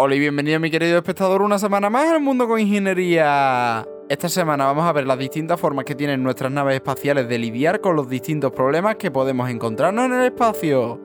Hola y bienvenido mi querido espectador una semana más al mundo con ingeniería. Esta semana vamos a ver las distintas formas que tienen nuestras naves espaciales de lidiar con los distintos problemas que podemos encontrarnos en el espacio.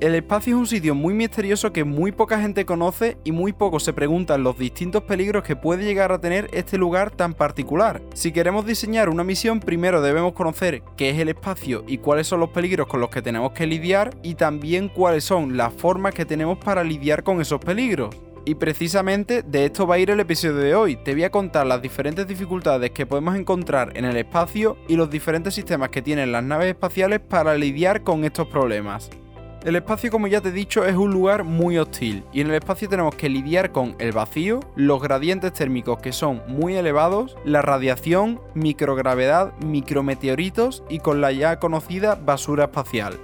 El espacio es un sitio muy misterioso que muy poca gente conoce y muy poco se preguntan los distintos peligros que puede llegar a tener este lugar tan particular. Si queremos diseñar una misión, primero debemos conocer qué es el espacio y cuáles son los peligros con los que tenemos que lidiar y también cuáles son las formas que tenemos para lidiar con esos peligros. Y precisamente de esto va a ir el episodio de hoy. Te voy a contar las diferentes dificultades que podemos encontrar en el espacio y los diferentes sistemas que tienen las naves espaciales para lidiar con estos problemas. El espacio, como ya te he dicho, es un lugar muy hostil y en el espacio tenemos que lidiar con el vacío, los gradientes térmicos que son muy elevados, la radiación, microgravedad, micrometeoritos y con la ya conocida basura espacial.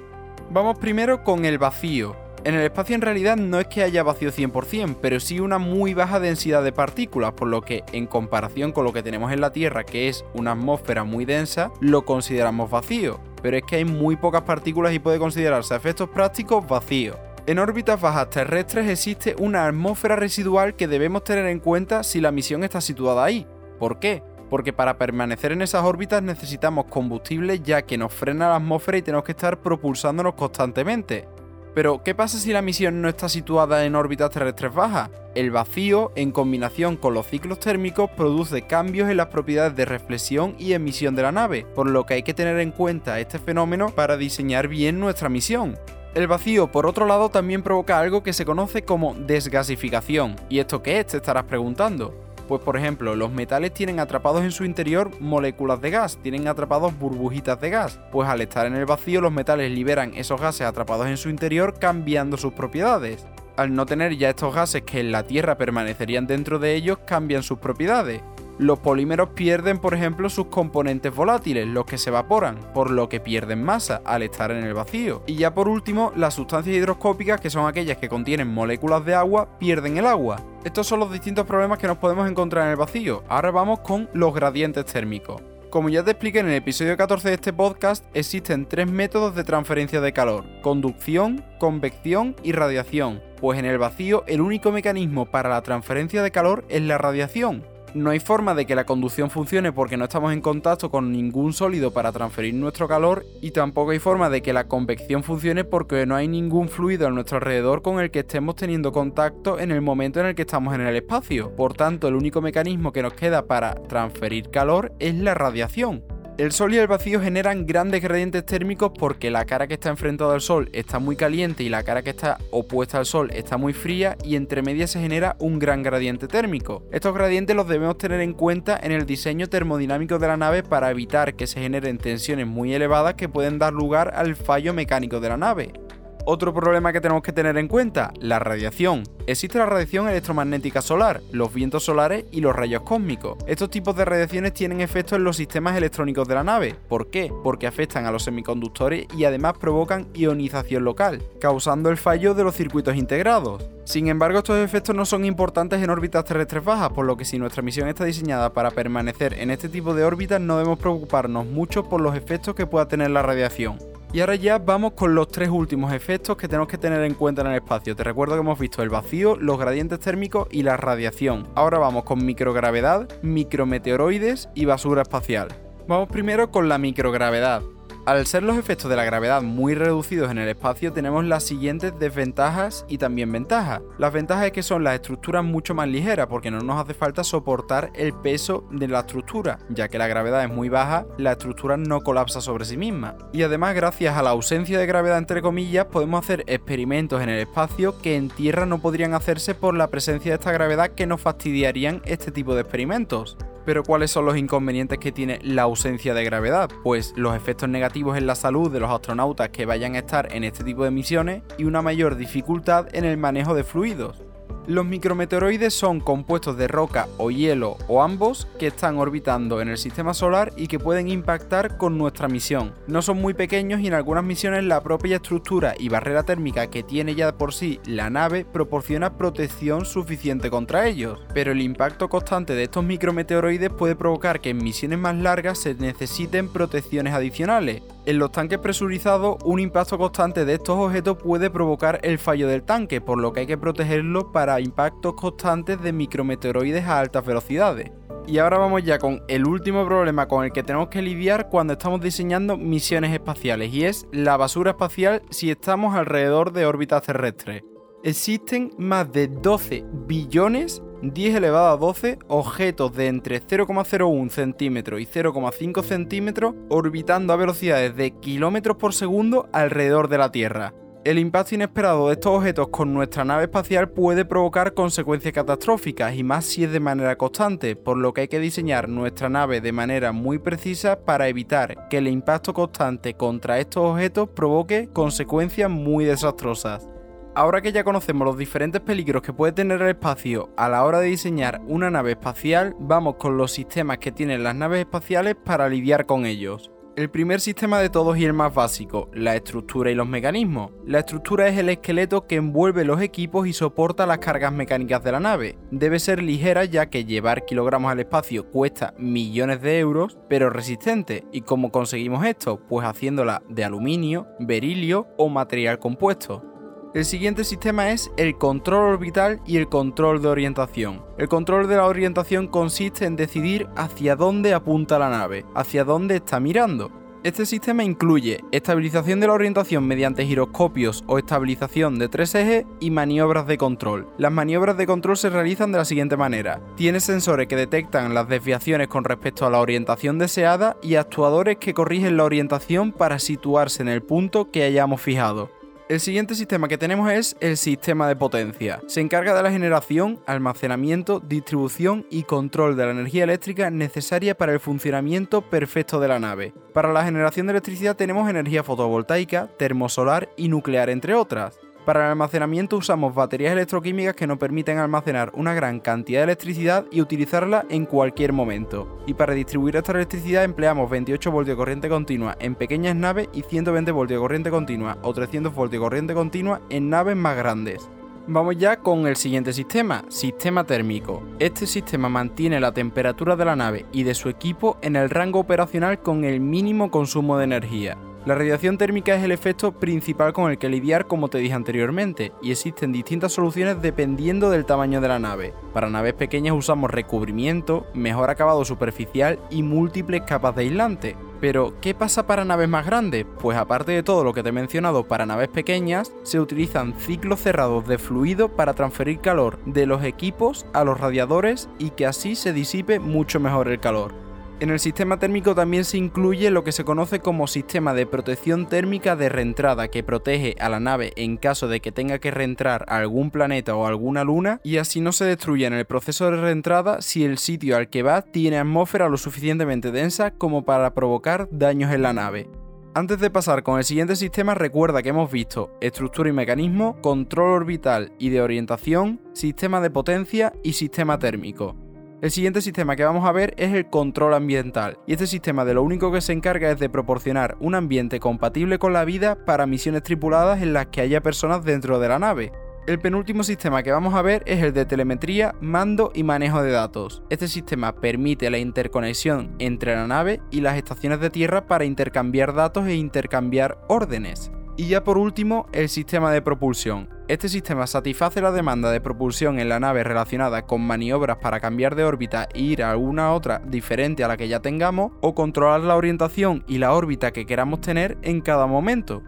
Vamos primero con el vacío. En el espacio en realidad no es que haya vacío 100%, pero sí una muy baja densidad de partículas, por lo que en comparación con lo que tenemos en la Tierra, que es una atmósfera muy densa, lo consideramos vacío pero es que hay muy pocas partículas y puede considerarse a efectos prácticos vacío. En órbitas bajas terrestres existe una atmósfera residual que debemos tener en cuenta si la misión está situada ahí. ¿Por qué? Porque para permanecer en esas órbitas necesitamos combustible ya que nos frena la atmósfera y tenemos que estar propulsándonos constantemente. Pero, ¿qué pasa si la misión no está situada en órbitas terrestres bajas? El vacío, en combinación con los ciclos térmicos, produce cambios en las propiedades de reflexión y emisión de la nave, por lo que hay que tener en cuenta este fenómeno para diseñar bien nuestra misión. El vacío, por otro lado, también provoca algo que se conoce como desgasificación. ¿Y esto qué es? Te estarás preguntando. Pues por ejemplo, los metales tienen atrapados en su interior moléculas de gas, tienen atrapados burbujitas de gas. Pues al estar en el vacío los metales liberan esos gases atrapados en su interior cambiando sus propiedades. Al no tener ya estos gases que en la Tierra permanecerían dentro de ellos, cambian sus propiedades. Los polímeros pierden, por ejemplo, sus componentes volátiles, los que se evaporan, por lo que pierden masa al estar en el vacío. Y ya por último, las sustancias hidroscópicas, que son aquellas que contienen moléculas de agua, pierden el agua. Estos son los distintos problemas que nos podemos encontrar en el vacío. Ahora vamos con los gradientes térmicos. Como ya te expliqué en el episodio 14 de este podcast, existen tres métodos de transferencia de calor, conducción, convección y radiación, pues en el vacío el único mecanismo para la transferencia de calor es la radiación, no hay forma de que la conducción funcione porque no estamos en contacto con ningún sólido para transferir nuestro calor y tampoco hay forma de que la convección funcione porque no hay ningún fluido a nuestro alrededor con el que estemos teniendo contacto en el momento en el que estamos en el espacio. Por tanto, el único mecanismo que nos queda para transferir calor es la radiación. El Sol y el vacío generan grandes gradientes térmicos porque la cara que está enfrentada al Sol está muy caliente y la cara que está opuesta al Sol está muy fría y entre medias se genera un gran gradiente térmico. Estos gradientes los debemos tener en cuenta en el diseño termodinámico de la nave para evitar que se generen tensiones muy elevadas que pueden dar lugar al fallo mecánico de la nave. Otro problema que tenemos que tener en cuenta, la radiación. Existe la radiación electromagnética solar, los vientos solares y los rayos cósmicos. Estos tipos de radiaciones tienen efectos en los sistemas electrónicos de la nave. ¿Por qué? Porque afectan a los semiconductores y además provocan ionización local, causando el fallo de los circuitos integrados. Sin embargo, estos efectos no son importantes en órbitas terrestres bajas, por lo que si nuestra misión está diseñada para permanecer en este tipo de órbitas no debemos preocuparnos mucho por los efectos que pueda tener la radiación. Y ahora ya vamos con los tres últimos efectos que tenemos que tener en cuenta en el espacio. Te recuerdo que hemos visto el vacío, los gradientes térmicos y la radiación. Ahora vamos con microgravedad, micrometeoroides y basura espacial. Vamos primero con la microgravedad. Al ser los efectos de la gravedad muy reducidos en el espacio, tenemos las siguientes desventajas y también ventajas. Las ventajas es que son las estructuras mucho más ligeras porque no nos hace falta soportar el peso de la estructura, ya que la gravedad es muy baja, la estructura no colapsa sobre sí misma. Y además, gracias a la ausencia de gravedad entre comillas, podemos hacer experimentos en el espacio que en tierra no podrían hacerse por la presencia de esta gravedad que nos fastidiarían este tipo de experimentos. Pero ¿cuáles son los inconvenientes que tiene la ausencia de gravedad? Pues los efectos negativos en la salud de los astronautas que vayan a estar en este tipo de misiones y una mayor dificultad en el manejo de fluidos. Los micrometeoroides son compuestos de roca o hielo o ambos que están orbitando en el sistema solar y que pueden impactar con nuestra misión. No son muy pequeños y en algunas misiones la propia estructura y barrera térmica que tiene ya por sí la nave proporciona protección suficiente contra ellos, pero el impacto constante de estos micrometeoroides puede provocar que en misiones más largas se necesiten protecciones adicionales, en los tanques presurizados, un impacto constante de estos objetos puede provocar el fallo del tanque, por lo que hay que protegerlo para impactos constantes de micrometeoroides a altas velocidades. Y ahora vamos ya con el último problema con el que tenemos que lidiar cuando estamos diseñando misiones espaciales, y es la basura espacial si estamos alrededor de órbitas terrestres. Existen más de 12 billones 10 elevado a 12 objetos de entre 0,01 centímetros y 0,5 centímetros orbitando a velocidades de kilómetros por segundo alrededor de la Tierra. El impacto inesperado de estos objetos con nuestra nave espacial puede provocar consecuencias catastróficas y más si es de manera constante, por lo que hay que diseñar nuestra nave de manera muy precisa para evitar que el impacto constante contra estos objetos provoque consecuencias muy desastrosas. Ahora que ya conocemos los diferentes peligros que puede tener el espacio a la hora de diseñar una nave espacial, vamos con los sistemas que tienen las naves espaciales para lidiar con ellos. El primer sistema de todos y el más básico, la estructura y los mecanismos. La estructura es el esqueleto que envuelve los equipos y soporta las cargas mecánicas de la nave. Debe ser ligera ya que llevar kilogramos al espacio cuesta millones de euros, pero resistente. ¿Y cómo conseguimos esto? Pues haciéndola de aluminio, berilio o material compuesto. El siguiente sistema es el control orbital y el control de orientación. El control de la orientación consiste en decidir hacia dónde apunta la nave, hacia dónde está mirando. Este sistema incluye estabilización de la orientación mediante giroscopios o estabilización de tres ejes y maniobras de control. Las maniobras de control se realizan de la siguiente manera. Tiene sensores que detectan las desviaciones con respecto a la orientación deseada y actuadores que corrigen la orientación para situarse en el punto que hayamos fijado. El siguiente sistema que tenemos es el sistema de potencia. Se encarga de la generación, almacenamiento, distribución y control de la energía eléctrica necesaria para el funcionamiento perfecto de la nave. Para la generación de electricidad tenemos energía fotovoltaica, termosolar y nuclear entre otras. Para el almacenamiento usamos baterías electroquímicas que nos permiten almacenar una gran cantidad de electricidad y utilizarla en cualquier momento. Y para distribuir esta electricidad empleamos 28 voltios de corriente continua en pequeñas naves y 120 voltios de corriente continua o 300 voltios de corriente continua en naves más grandes. Vamos ya con el siguiente sistema, sistema térmico. Este sistema mantiene la temperatura de la nave y de su equipo en el rango operacional con el mínimo consumo de energía. La radiación térmica es el efecto principal con el que lidiar como te dije anteriormente, y existen distintas soluciones dependiendo del tamaño de la nave. Para naves pequeñas usamos recubrimiento, mejor acabado superficial y múltiples capas de aislante. Pero, ¿qué pasa para naves más grandes? Pues aparte de todo lo que te he mencionado para naves pequeñas, se utilizan ciclos cerrados de fluido para transferir calor de los equipos a los radiadores y que así se disipe mucho mejor el calor. En el sistema térmico también se incluye lo que se conoce como sistema de protección térmica de reentrada que protege a la nave en caso de que tenga que reentrar a algún planeta o alguna luna y así no se destruye en el proceso de reentrada si el sitio al que va tiene atmósfera lo suficientemente densa como para provocar daños en la nave. Antes de pasar con el siguiente sistema, recuerda que hemos visto estructura y mecanismo, control orbital y de orientación, sistema de potencia y sistema térmico. El siguiente sistema que vamos a ver es el control ambiental, y este sistema de lo único que se encarga es de proporcionar un ambiente compatible con la vida para misiones tripuladas en las que haya personas dentro de la nave. El penúltimo sistema que vamos a ver es el de telemetría, mando y manejo de datos. Este sistema permite la interconexión entre la nave y las estaciones de tierra para intercambiar datos e intercambiar órdenes. Y ya por último, el sistema de propulsión. Este sistema satisface la demanda de propulsión en la nave relacionada con maniobras para cambiar de órbita e ir a alguna otra diferente a la que ya tengamos, o controlar la orientación y la órbita que queramos tener en cada momento.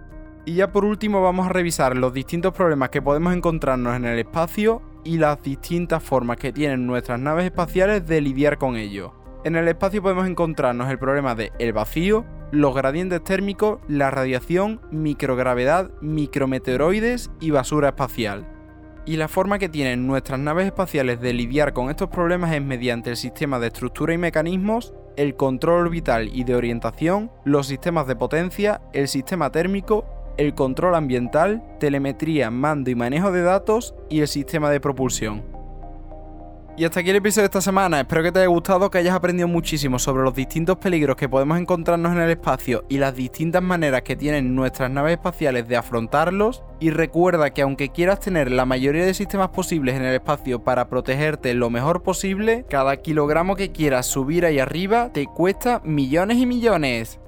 Y ya por último vamos a revisar los distintos problemas que podemos encontrarnos en el espacio y las distintas formas que tienen nuestras naves espaciales de lidiar con ello. En el espacio podemos encontrarnos el problema de el vacío, los gradientes térmicos, la radiación, microgravedad, micrometeoroides y basura espacial. Y la forma que tienen nuestras naves espaciales de lidiar con estos problemas es mediante el sistema de estructura y mecanismos, el control orbital y de orientación, los sistemas de potencia, el sistema térmico el control ambiental, telemetría, mando y manejo de datos y el sistema de propulsión. Y hasta aquí el episodio de esta semana. Espero que te haya gustado, que hayas aprendido muchísimo sobre los distintos peligros que podemos encontrarnos en el espacio y las distintas maneras que tienen nuestras naves espaciales de afrontarlos. Y recuerda que aunque quieras tener la mayoría de sistemas posibles en el espacio para protegerte lo mejor posible, cada kilogramo que quieras subir ahí arriba te cuesta millones y millones.